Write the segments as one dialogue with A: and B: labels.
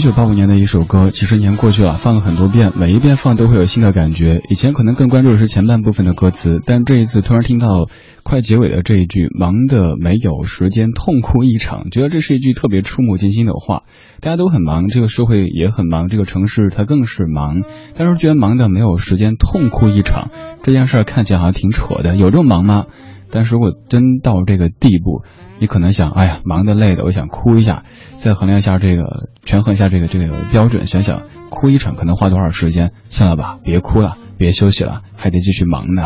A: 一
B: 九八五年的一首歌，几十年过去了，放了很多遍，每一遍放都会有新的感觉。以前可能更关注的是前半部分的歌词，但这一次突然听到快结尾的这一句“忙的没有时间，痛哭一场”，觉得这是一句特别触目惊心的话。大家都很忙，这个社会也很忙，这个城市它更是忙，但是居然忙的没有时间痛哭一场，这件事儿看起来好像挺扯的。有这么忙吗？但是如果真到这个地步，你可能想，哎呀，忙得累的，我想哭一下。再衡量一下这个，权衡一下这个这个标准，想想哭一场可能花多少时间，算了吧，别哭了，别休息了，还得继续忙呢。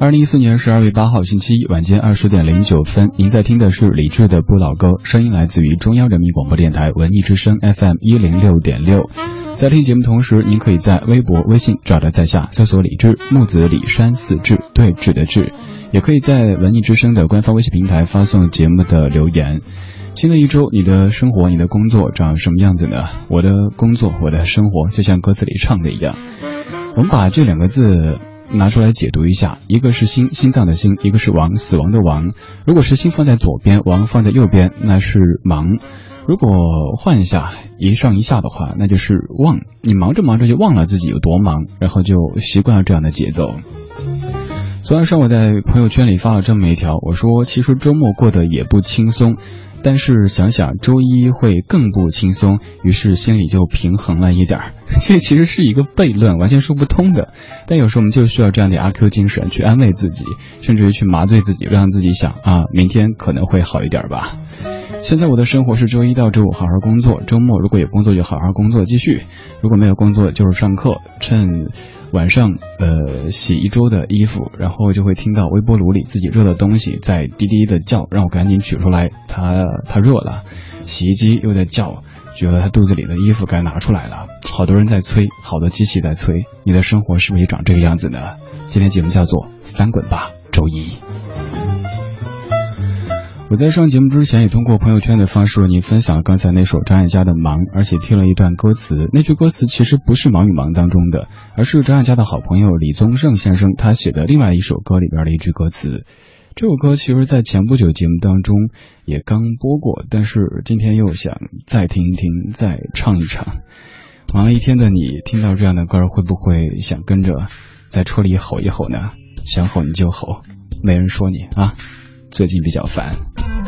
B: 二零一四年十二月八号星期一晚间二十点零九分，您在听的是李志的《不老歌》，声音来自于中央人民广播电台文艺之声 FM 一零六点六。在听节目同时，您可以在微博、微信找到在下搜索“李志木子李山四志对峙的志”，也可以在文艺之声的官方微信平台发送节目的留言。新的一周，你的生活、你的工作长什么样子呢？我的工作、我的生活，就像歌词里唱的一样。我们把这两个字。拿出来解读一下，一个是心，心脏的心；一个是亡，死亡的亡。如果是心放在左边，亡放在右边，那是忙；如果换一下，一上一下的话，那就是忘。你忙着忙着就忘了自己有多忙，然后就习惯了这样的节奏。昨晚上我在朋友圈里发了这么一条，我说其实周末过得也不轻松。但是想想周一会更不轻松，于是心里就平衡了一点儿。这其实是一个悖论，完全说不通的。但有时候我们就需要这样的阿 Q 精神去安慰自己，甚至于去麻醉自己，让自己想啊，明天可能会好一点吧。现在我的生活是周一到周五好好工作，周末如果有工作就好好工作继续，如果没有工作就是上课，趁。晚上，呃，洗一周的衣服，然后就会听到微波炉里自己热的东西在滴滴的叫，让我赶紧取出来，它它热了。洗衣机又在叫，觉得它肚子里的衣服该拿出来了。好多人在催，好多机器在催，你的生活是不是也长这个样子呢？今天节目叫做翻滚吧，周一。我在上节目之前也通过朋友圈的方式为您分享了刚才那首张艾嘉的《忙》，而且听了一段歌词。那句歌词其实不是《忙与忙》当中的，而是张艾嘉的好朋友李宗盛先生他写的另外一首歌里边的一句歌词。这首歌其实，在前不久节目当中也刚播过，但是今天又想再听一听，再唱一唱。忙了一天的你，听到这样的歌会不会想跟着在车里吼一吼呢？想吼你就吼，没人说你啊。最近比较烦。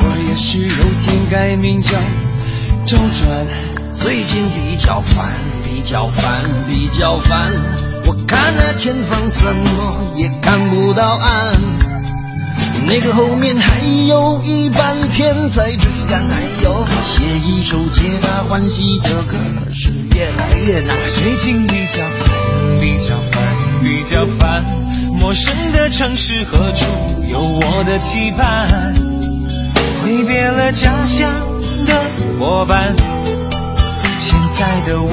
C: 我也许有天改名叫周转。
D: 最近比较烦，比较烦，比较烦。我看那前方怎么也看不到岸，那个后面还有一半天在追赶。哎呦，写一首皆大欢喜的歌是越来越难。
C: 最近比较烦，比较烦，比较烦。陌生的城市，何处有我的期盼？挥别了家乡的伙伴，现在的我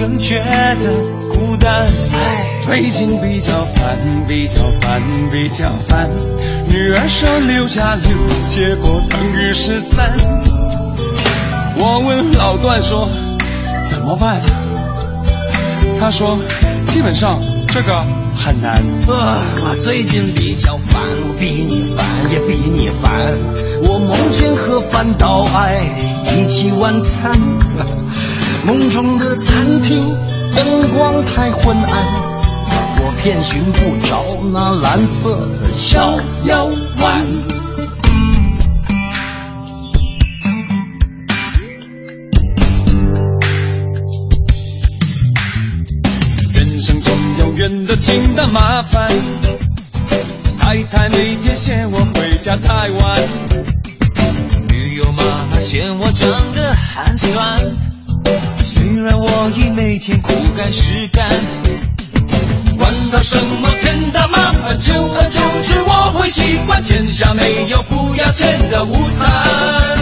C: 更觉得孤单。最近比较烦，比较烦，比较烦。女儿说六加六，结果等于十三。我问老段说怎么办？他说基本上这个。很难。
D: 我最近比较烦，我比你烦也比你烦。我梦见和范岛爱一起晚餐，梦中的餐厅灯光太昏暗，我偏寻不着那蓝色的小腰弯。
C: 近的麻烦，太太每天嫌我回家太晚，女友妈妈嫌我长得寒酸。虽然我已每天苦干实干，管他什么天大麻烦，久而久之我会习惯。天下没有不要钱的午餐。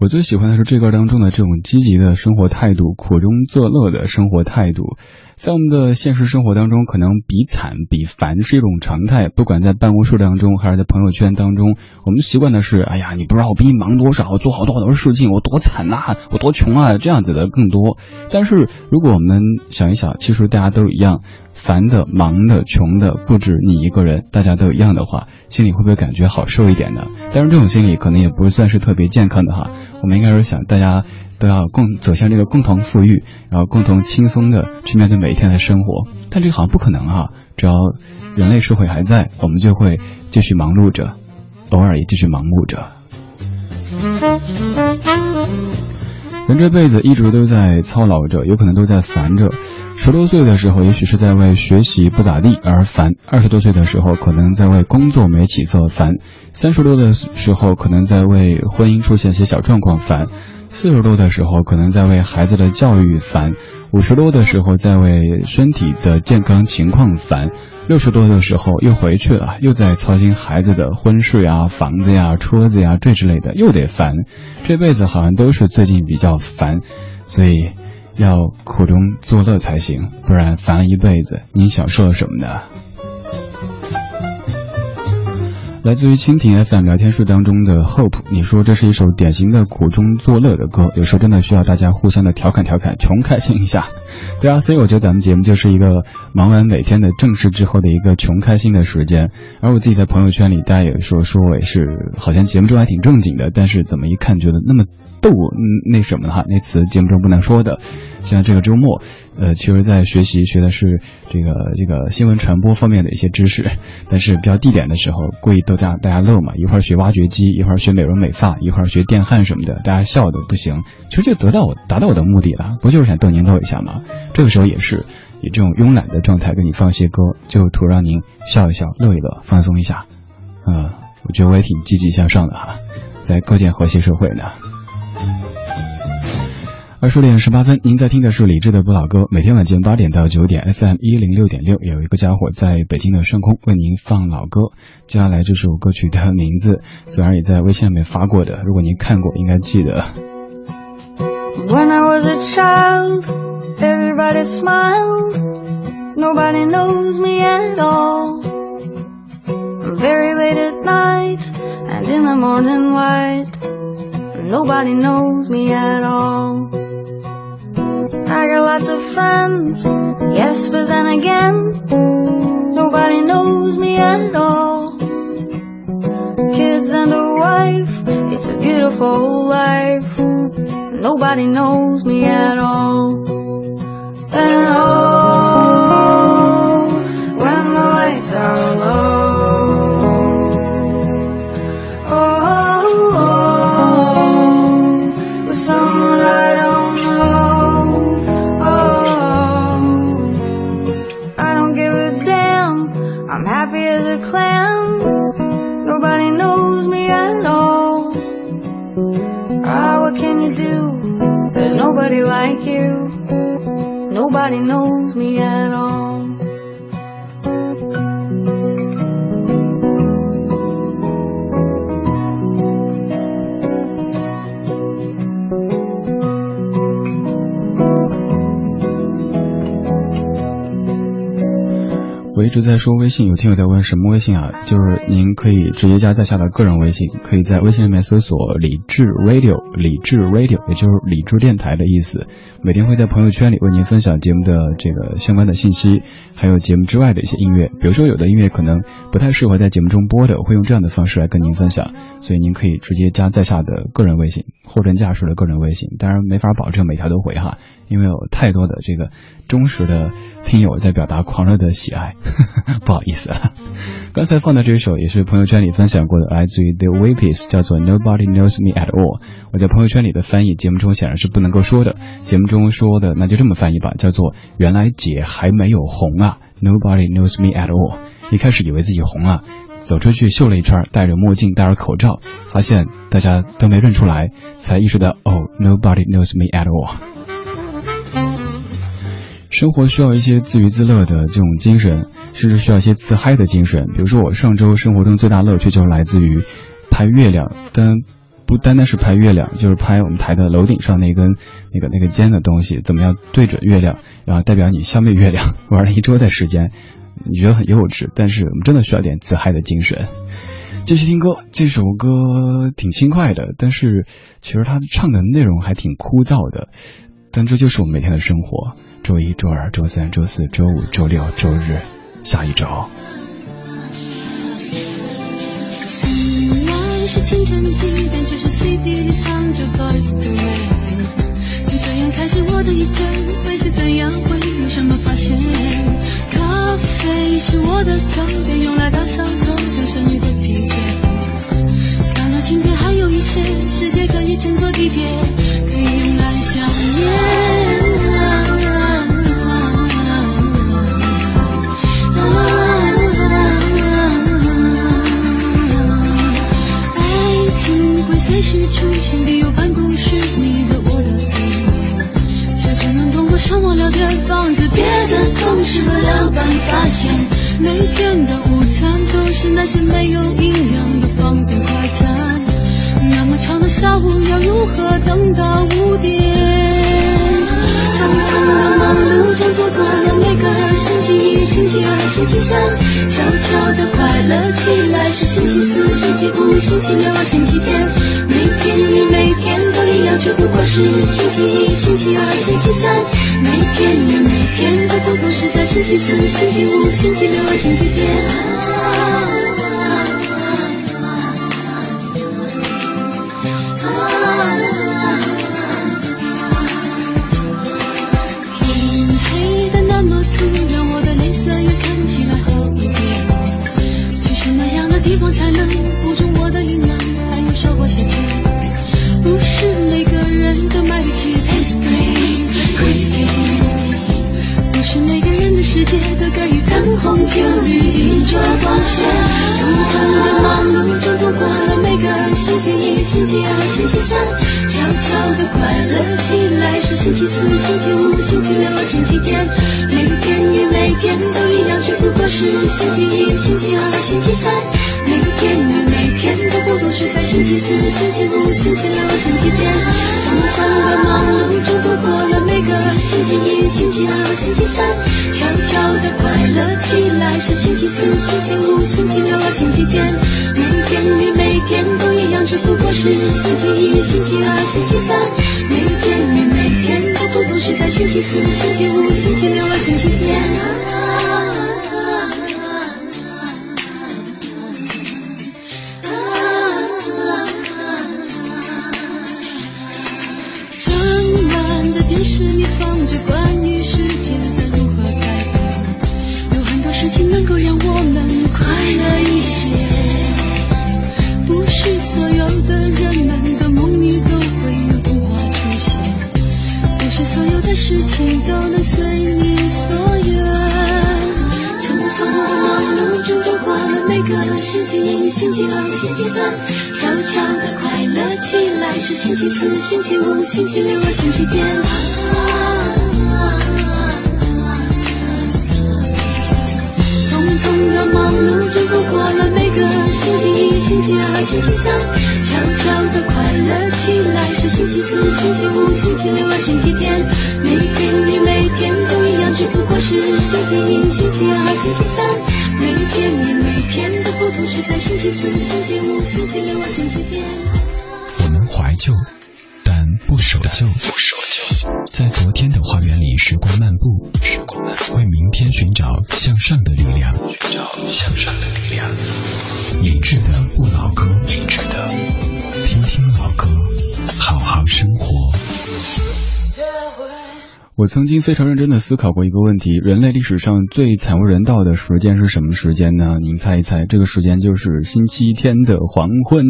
B: 我最喜欢的是这歌当中的这种积极的生活态度，苦中作乐的生活态度。在我们的现实生活当中，可能比惨比烦是一种常态，不管在办公室当中还是在朋友圈当中，我们习惯的是，哎呀，你不知道我比你忙多少，我做好多好多事情，我多惨呐、我多穷啊，这样子的更多。但是如果我们想一想，其实大家都一样。烦的、忙的、穷的，不止你一个人，大家都一样的话，心里会不会感觉好受一点呢？当然，这种心理可能也不是算是特别健康的哈。我们应该是想，大家都要共走向这个共同富裕，然后共同轻松的去面对每一天的生活。但这个好像不可能哈，只要人类社会还在，我们就会继续忙碌着，偶尔也继续盲目着。人这辈子一直都在操劳着，有可能都在烦着。十多岁的时候，也许是在为学习不咋地而烦；二十多岁的时候，可能在为工作没起色烦；三十多的时候，可能在为婚姻出现些小状况烦；四十多的时候，可能在为孩子的教育烦；五十多的时候，在为身体的健康情况烦；六十多的时候，又回去了，又在操心孩子的婚事呀、房子呀、车子呀这之类的，又得烦。这辈子好像都是最近比较烦，所以。要苦中作乐才行，不然烦了一辈子，你享受了什么呢？来自于蜻蜓 FM 聊天室当中的 Hope，你说这是一首典型的苦中作乐的歌，有时候真的需要大家互相的调侃调侃，穷开心一下。对啊，所以我觉得咱们节目就是一个忙完每天的正事之后的一个穷开心的时间。而我自己在朋友圈里，大家也说说我也是，好像节目中还挺正经的，但是怎么一看觉得那么逗，嗯，那什么哈，那词节目中不能说的。像这个周末，呃，其实在学习学的是这个这个新闻传播方面的一些知识，但是比较地点的时候，故意逗大大家乐嘛，一会儿学挖掘机，一会儿学美容美发，一会儿学电焊什么的，大家笑的不行，其实就得到我达到我的目的了，不就是想逗您乐一下吗？这个时候也是以这种慵懒的状态给你放些歌，就图让您笑一笑，乐一乐，放松一下。呃，我觉得我也挺积极向上的哈，在构建和谐社会呢。二十点十八分，您在听的是李志的不老歌。每天晚间八点到九点，FM 一零六点六，有一个家伙在北京的上空为您放老歌。接下来这首歌曲的名字，昨晚也在微信上面发过的，如果您看过，应该记得。
E: When I was a child, everybody smiled. Nobody knows me at all. Very late at night and in the morning light. Nobody knows me at all. I got lots of friends, yes, but then again, nobody knows me at all. Kids and a wife, it's a beautiful life. Nobody knows
B: 说微信，有听友在问什么微信啊？就是您可以直接加在下的个人微信，可以在微信里面搜索“理智 Radio”，理智 Radio，也就是理智电台的意思。每天会在朋友圈里为您分享节目的这个相关的信息，还有节目之外的一些音乐。比如说有的音乐可能不太适合在节目中播的，会用这样的方式来跟您分享。所以您可以直接加在下的个人微信，货真价实的个人微信。当然没法保证每条都回哈，因为有太多的这个忠实的听友在表达狂热的喜爱。不好意思啊，刚才放的这首也是朋友圈里分享过的，来自于 The Weepies，叫做 Nobody Knows Me at All。我在朋友圈里的翻译，节目中显然是不能够说的。节目中说的那就这么翻译吧，叫做原来姐还没有红啊，Nobody Knows Me at All。一开始以为自己红了，走出去秀了一圈，戴着墨镜，戴着口罩，发现大家都没认出来，才意识到哦，Nobody Knows Me at All。生活需要一些自娱自乐的这种精神，甚至需要一些自嗨的精神。比如说，我上周生活中最大乐趣就是来自于拍月亮，但不单单是拍月亮，就是拍我们台的楼顶上那根那个那个尖的东西，怎么样对准月亮，然后代表你消灭月亮。玩了一周的时间，你觉得很幼稚，但是我们真的需要点自嗨的精神。继续听歌，这首歌挺轻快的，但是其实它唱的内容还挺枯燥的，但这就是我们每天的生活。周一、周二、周三、周四、周五、周六、周日，下一周。
F: 是清晨起点？只是 CD 里放着 Boys to Men。就这样开始我的一天，会是怎样？会有什么发现？咖啡是我的早点，用来打扫走掉剩余的疲倦。看了今天还有一些时间可以乘坐地铁，可以星期一、星期二、星期三，悄悄的快乐起来是星期四、星期五、星期六、星期天，每天与每天都一样，只不过是星期一、星期二、星期三，每天与每天都不同是在星期四、星期五、星期六、星期天，匆匆的忙碌中度过了每个星期一、星期二、星期三，悄悄的快乐起来是星期四、星期五、星期六、星期天，每天与每天都一样，只不过是星期一、星期二、星期三，每天你每天的不同是在星期四、星期五、星期六和、星期天。星期四、星期五、星期六、星期天。匆匆的忙碌中度过了每个星期一、星期二、星期三，悄悄的快乐起来是星期四、星期五、星期六、星期天，每天与每天都一样，只不过是星期一、星期二、星期三，
B: 曾经非常认真的思考过一个问题：人类历史上最惨无人道的时间是什么时间呢？您猜一猜，这个时间就是星期天的黄昏。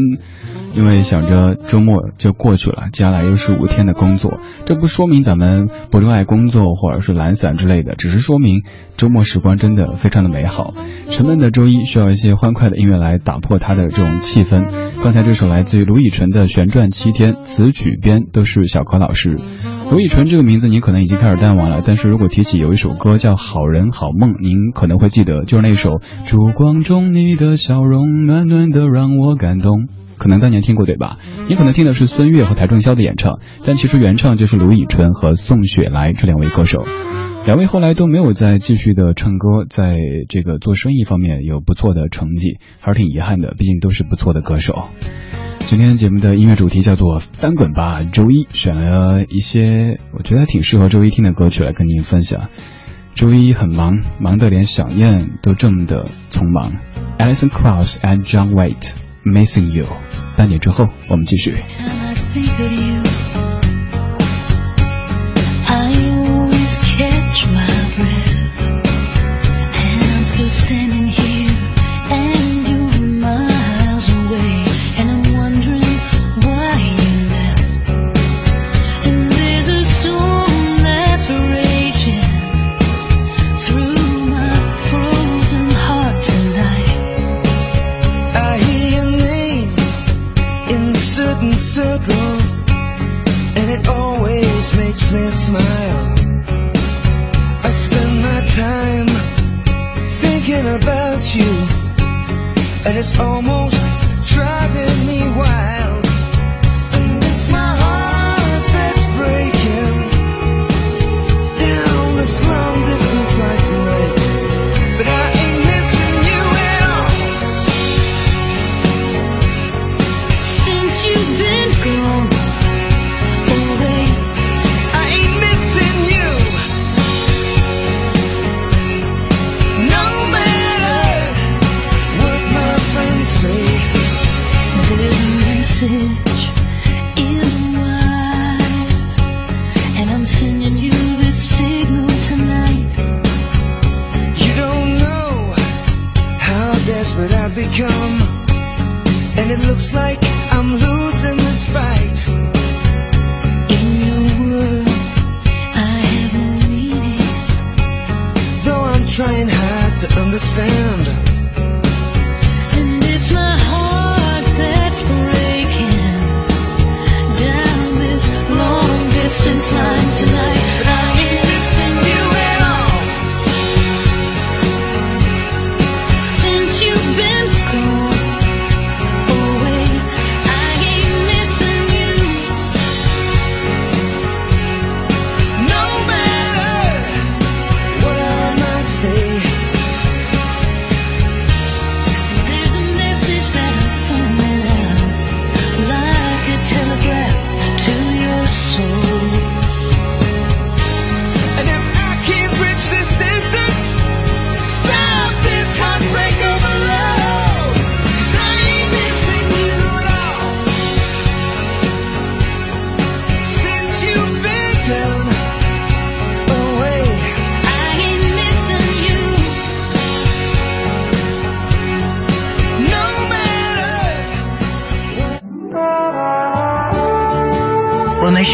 B: 因为想着周末就过去了，接下来又是五天的工作，这不说明咱们不热爱工作或者是懒散之类的，只是说明周末时光真的非常的美好。沉闷的周一需要一些欢快的音乐来打破它的这种气氛。刚才这首来自于卢以纯的《旋转七天》，词曲编都是小柯老师。卢以纯这个名字您可能已经开始淡忘了，但是如果提起有一首歌叫《好人好梦》，您可能会记得，就是那首《烛光中你的笑容暖暖的让我感动》。可能当年听过对吧？你可能听的是孙悦和邰正宵的演唱，但其实原唱就是卢以纯和宋雪来这两位歌手。两位后来都没有再继续的唱歌，在这个做生意方面有不错的成绩，还是挺遗憾的，毕竟都是不错的歌手。今天节目的音乐主题叫做“翻滚吧，周一”，选了一些我觉得挺适合周一听的歌曲来跟您分享。周一很忙，忙得连想念都这么的匆忙。Alison Krauss and John Waite Missing You。半点之后我们继续。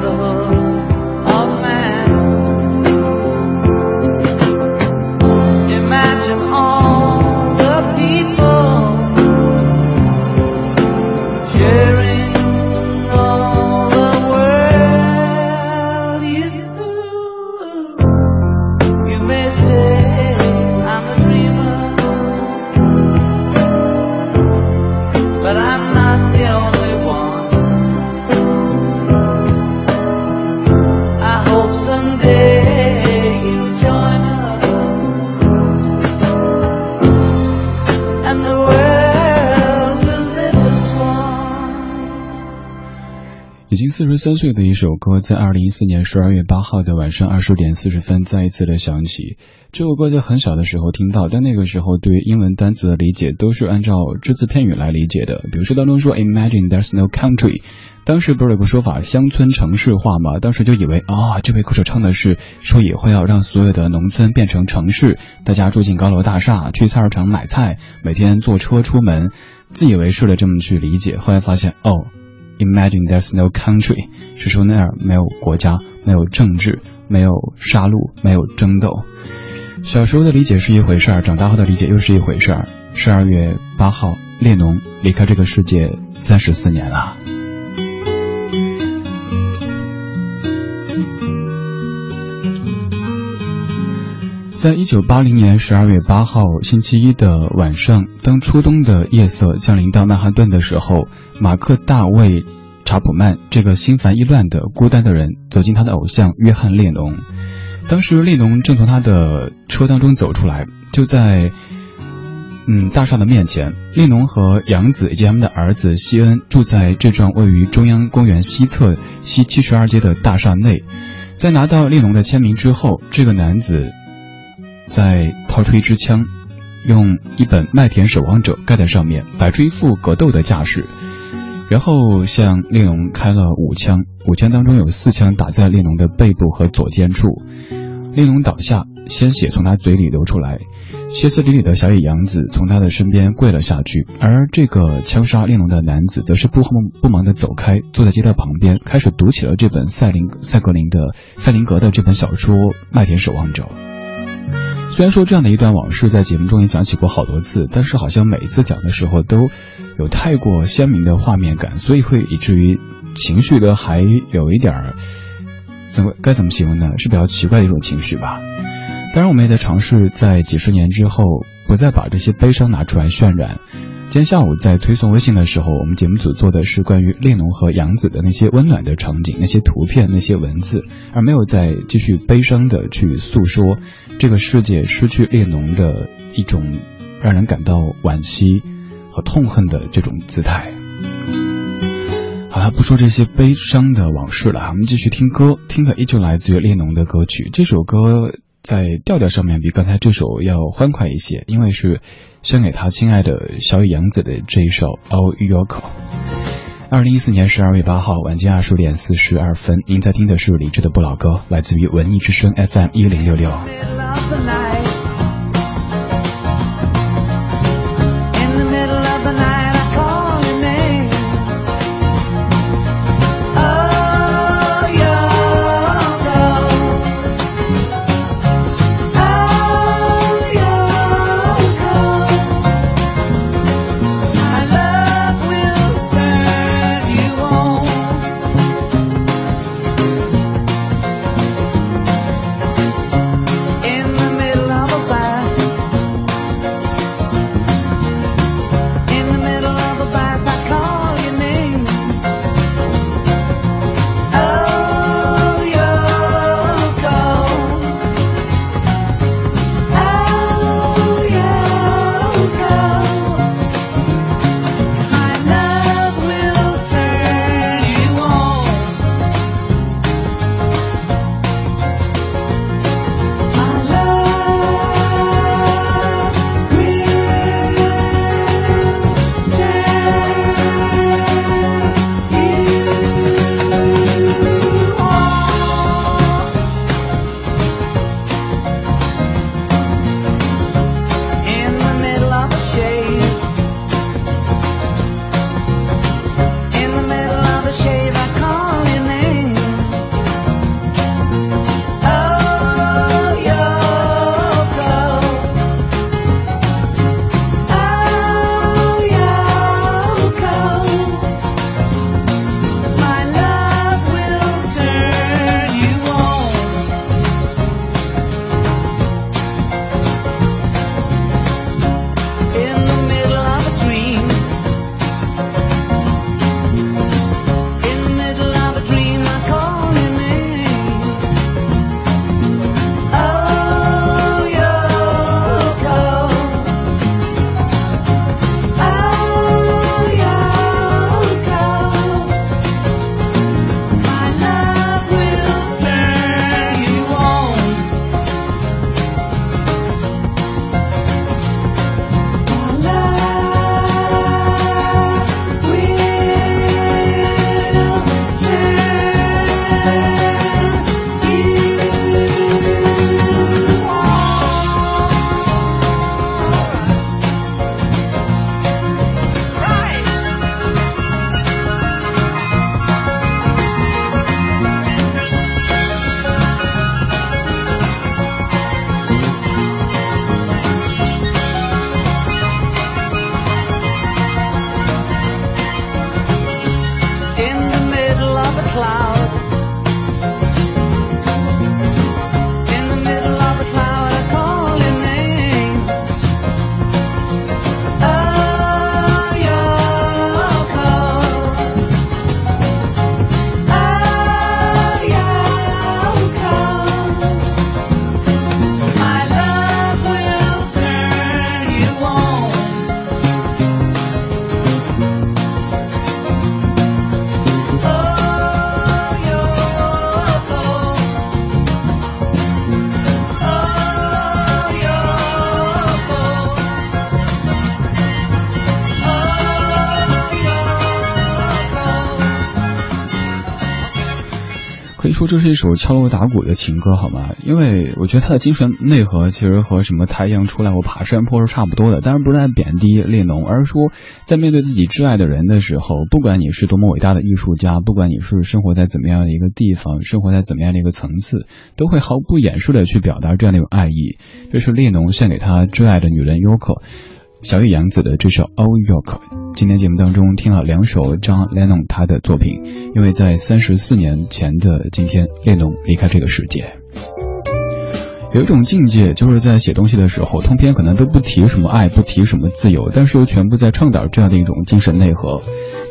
B: color 三岁的一首歌，在二零一四年十二月八号的晚上二十点四十分再一次的响起。这首歌在很小的时候听到，但那个时候对英文单词的理解都是按照只字片语来理解的。比如说当中说 “Imagine there's no country”，当时不是有个说法乡村城市化吗？当时就以为啊，这位歌手唱的是说以后要让所有的农村变成城市，大家住进高楼大厦，去菜市场买菜，每天坐车出门，自以为是的这么去理解。后来发现哦。Imagine there's no country，是说那儿没有国家，没有政治，没有杀戮，没有争斗。小时候的理解是一回事儿，长大后的理解又是一回事儿。十二月八号，列侬离开这个世界三十四年了。在一九八零年十二月八号星期一的晚上，当初冬的夜色降临到曼哈顿的时候，马克·大卫·查普曼这个心烦意乱的孤单的人走进他的偶像约翰·列侬。当时列侬正从他的车当中走出来，就在嗯大厦的面前，列侬和杨子以及他们的儿子西恩住在这幢位于中央公园西侧西七十二街的大厦内。在拿到列侬的签名之后，这个男子。再掏出一支枪，用一本《麦田守望者》盖在上面，摆出一副格斗的架势，然后向列侬开了五枪，五枪当中有四枪打在列侬的背部和左肩处，列侬倒下，鲜血从他嘴里流出来，歇斯底里的小野洋子从他的身边跪了下去，而这个枪杀列侬的男子则是不慌不忙地走开，坐在街道旁边，开始读起了这本赛林赛格林的赛林格的这本小说《麦田守望者》。虽然说这样的一段往事在节目中也讲起过好多次，但是好像每一次讲的时候都有太过鲜明的画面感，所以会以至于情绪的还有一点儿怎么该怎么形容呢？是比较奇怪的一种情绪吧。当然，我们也在尝试在几十年之后不再把这些悲伤拿出来渲染。今天下午在推送微信的时候，我们节目组做的是关于列侬和杨子的那些温暖的场景、那些图片、那些文字，而没有再继续悲伤的去诉说这个世界失去列侬的一种让人感到惋惜和痛恨的这种姿态。好了，不说这些悲伤的往事了，我们继续听歌，听的依旧来自于列侬的歌曲。这首歌在调调上面比刚才这首要欢快一些，因为是献给他亲爱的小野洋子的这一首《All Your Call》。二零一四年十二月八号晚间二十点四十二分，您在听的是李志的不老歌，来自于文艺之声 FM 一零六六。说这是一首敲锣打鼓的情歌好吗？因为我觉得它的精神内核其实和什么太阳出来我爬山坡是差不多的。当然不是在贬低列侬，而是说在面对自己挚爱的人的时候，不管你是多么伟大的艺术家，不管你是生活在怎么样的一个地方，生活在怎么样的一个层次，都会毫不掩饰的去表达这样的一种爱意。这是列侬献给他挚爱的女人 Yoko。小野洋子的这首《All York》，今天节目当中听了两首 John Lennon 他的作品，因为在三十四年前的今天，列侬离开这个世界。有一种境界，就是在写东西的时候，通篇可能都不提什么爱，不提什么自由，但是又全部在倡导这样的一种精神内核。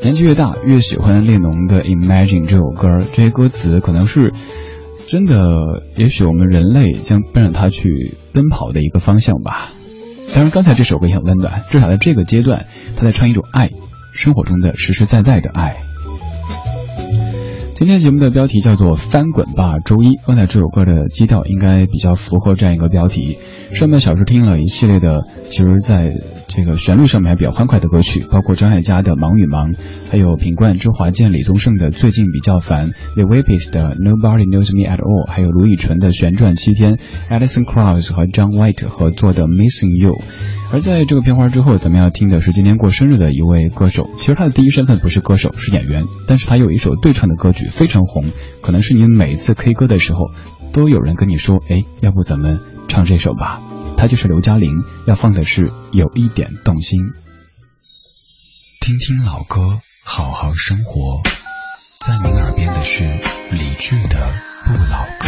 B: 年纪越大，越喜欢列侬的《Imagine》这首歌，这些歌词可能是真的，也许我们人类将奔着它去奔跑的一个方向吧。当然，刚才这首歌也很温暖，至少在这个阶段，他在唱一种爱，生活中的实实在在的爱。今天节目的标题叫做《翻滚吧，周一》。刚才这首歌的基调应该比较符合这样一个标题。上面小时听了一系列的，其实在这个旋律上面还比较欢快的歌曲，包括张艾嘉的《忙与忙》，还有品冠、周华健、李宗盛的《最近比较烦》，The Weepies 的《Nobody Knows Me at All》，还有卢以纯的《旋转七天》，Alison Krauss 和 John White 合作的《Missing You》。而在这个片花之后，咱们要听的是今天过生日的一位歌手。其实他的第一身份不是歌手，是演员，但是他有一首对唱的歌曲非常红，可能是你每次 K 歌的时候，都有人跟你说：“哎，要不咱们唱这首吧。”他就是刘嘉玲，要放的是有一点动心。
G: 听听老歌，好好生活，在您耳边的是李志的《不老歌》。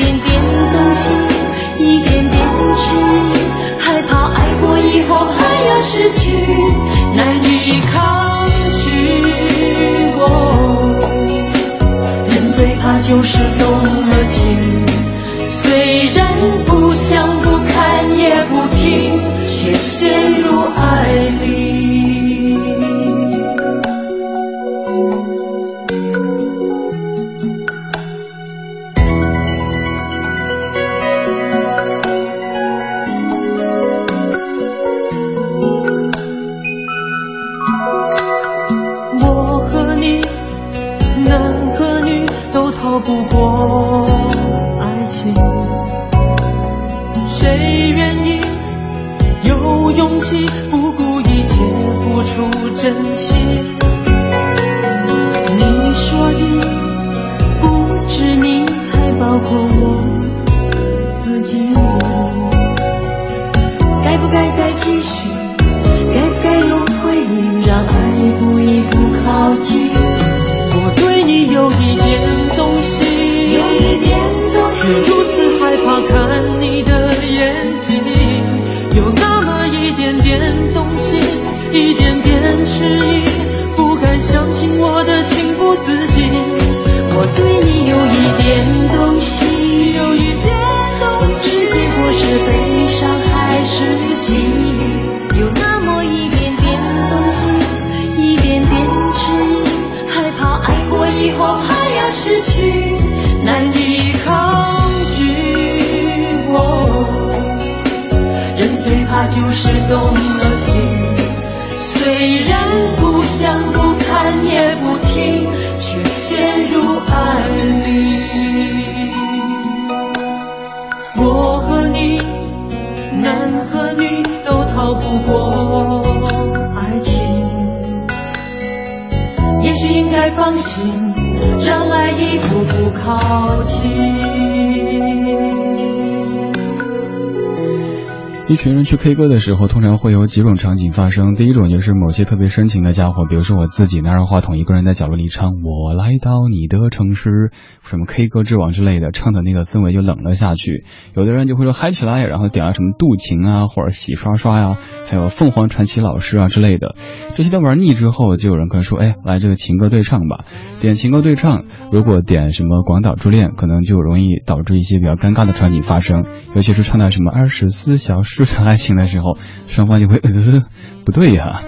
F: 去
B: K 歌的时候，通常会有几种场景发生。第一种就是某些特别深情的家伙，比如说我自己拿着话筒，一个人在角落里唱“我来到你的城市”，什么 K 歌之王之类的，唱的那个氛围就冷了下去。有的人就会说嗨起来，然后点了什么渡情啊，或者洗刷刷呀，还有凤凰传奇老师啊之类的。这些都玩腻之后，就有人可能说，哎，来这个情歌对唱吧。点情歌对唱，如果点什么广岛之恋，可能就容易导致一些比较尴尬的场景发生，尤其是唱到什么二十四小时。谈爱情的时候，双方就会呃不对呀，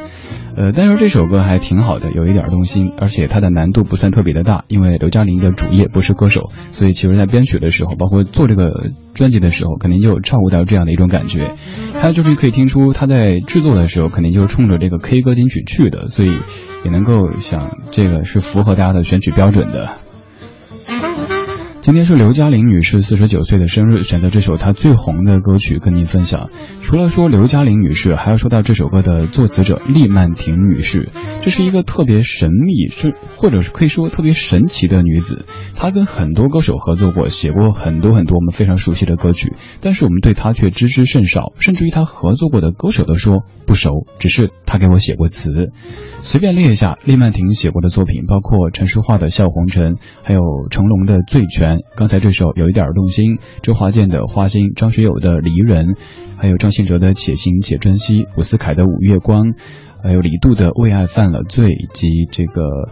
B: 呃，但是这首歌还挺好的，有一点动心，而且它的难度不算特别的大，因为刘嘉玲的主业不是歌手，所以其实在编曲的时候，包括做这个专辑的时候，肯定就照顾到这样的一种感觉。还有就是可以听出他在制作的时候，肯定就是冲着这个 K 歌金曲去的，所以也能够想这个是符合大家的选取标准的。今天是刘嘉玲女士四十九岁的生日，选择这首她最红的歌曲跟您分享。除了说刘嘉玲女士，还要说到这首歌的作词者厉曼婷女士。这是一个特别神秘，是或者是可以说特别神奇的女子。她跟很多歌手合作过，写过很多很多我们非常熟悉的歌曲，但是我们对她却知之甚少，甚至于她合作过的歌手都说不熟，只是她给我写过词。随便列一下，厉曼婷写过的作品，包括陈淑桦的《笑红尘》，还有成龙的《醉拳》。刚才这首有一点动心，周华健的《花心》，张学友的《离人》，还有张信哲的《且行且珍惜》，伍思凯的《五月光》，还有李杜的《为爱犯了罪》，以及这个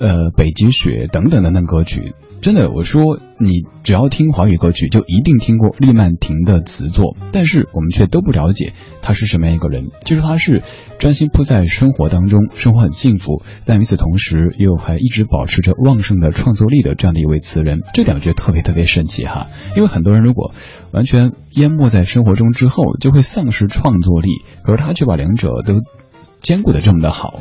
B: 呃《北极雪》等等等等歌曲。真的，我说你只要听华语歌曲，就一定听过厉曼婷的词作，但是我们却都不了解她是什么样一个人。就是她是专心扑在生活当中，生活很幸福，但与此同时又还一直保持着旺盛的创作力的这样的一位词人，这点我觉特别特别神奇哈。因为很多人如果完全淹没在生活中之后，就会丧失创作力，而他却把两者都兼顾的这么的好。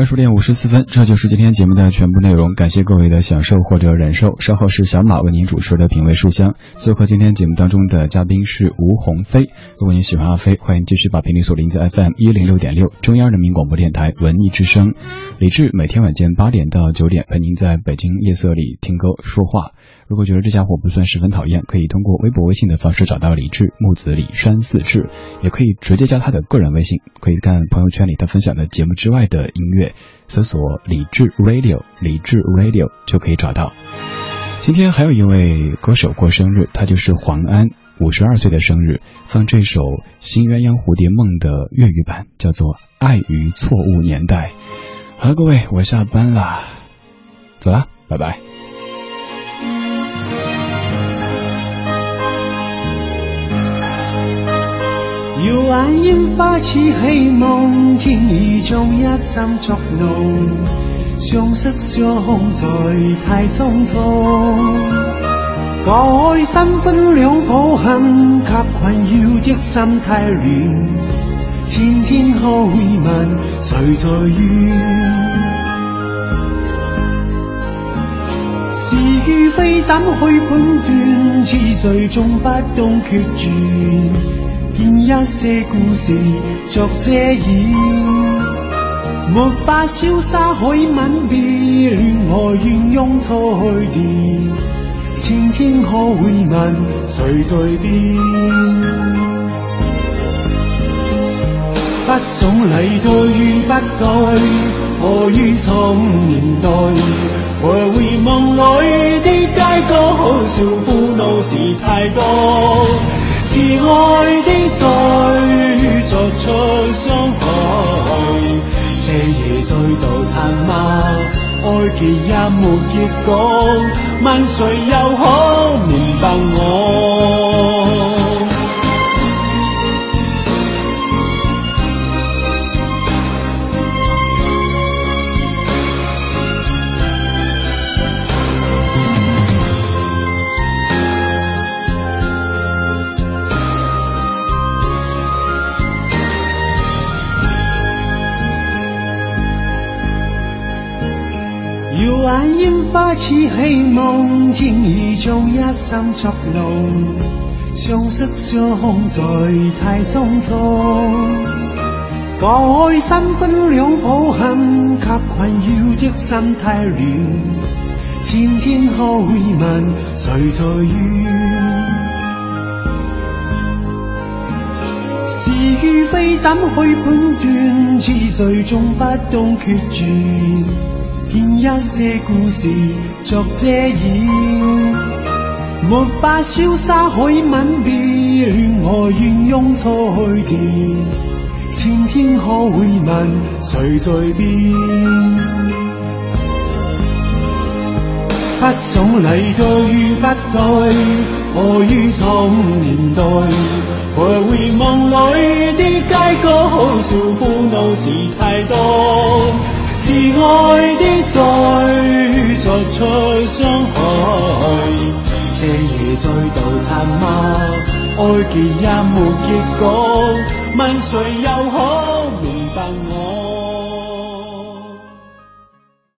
B: 二十点五十四分，这就是今天节目的全部内容。感谢各位的享受或者忍受。稍后是小马为您主持的品味书香。做客今天节目当中的嘉宾是吴鸿飞。如果您喜欢阿飞，欢迎继续把频率锁定在 FM 一零六点六，中央人民广播电台文艺之声。李志每天晚间八点到九点陪您在北京夜色里听歌说话。如果觉得这家伙不算十分讨厌，可以通过微博、微信的方式找到李志木子李山四志，也可以直接加他的个人微信，可以看朋友圈里他分享的节目之外的音乐，搜索李志 Radio，李志 Radio 就可以找到。今天还有一位歌手过生日，他就是黄安，五十二岁的生日，放这首《新鸳鸯蝴蝶梦》的粤语版，叫做《爱于错误年代》。好了，各位，我下班啦，走了，拜拜。
H: 耀眼烟花似戏梦，天意中一心作弄，相识相在太匆匆。割开三分两可恨，给困扰的心太乱。千天开问谁在怨？是与非怎去判断？痴醉中不懂决绝。见一些故事作遮掩，没法潇洒海吻别，恋爱怨拥错电，千天可会问谁在变？不想离对不对，何于从年代？徘徊梦里的街角，可笑苦恼事太多。是爱的再作出伤害，这夜再度沉默？爱结也没结果，问谁又可明白我？拈花似希望，天意將一生作弄，相识相空在太匆匆。改三分两抱憾，給困擾的心太乱，前天可會問誰在怨？是与非怎去判断？痴醉终不懂決絕，编一些故事作遮掩没法潇洒以吻别恋爱原错去肩青天可会问谁在变不想礼对与不对何于错误年代徘徊梦里的街角可笑苦恼事太多是爱的再作出伤害，这夜再度沉默，爱结也没结果，问谁又可明白我？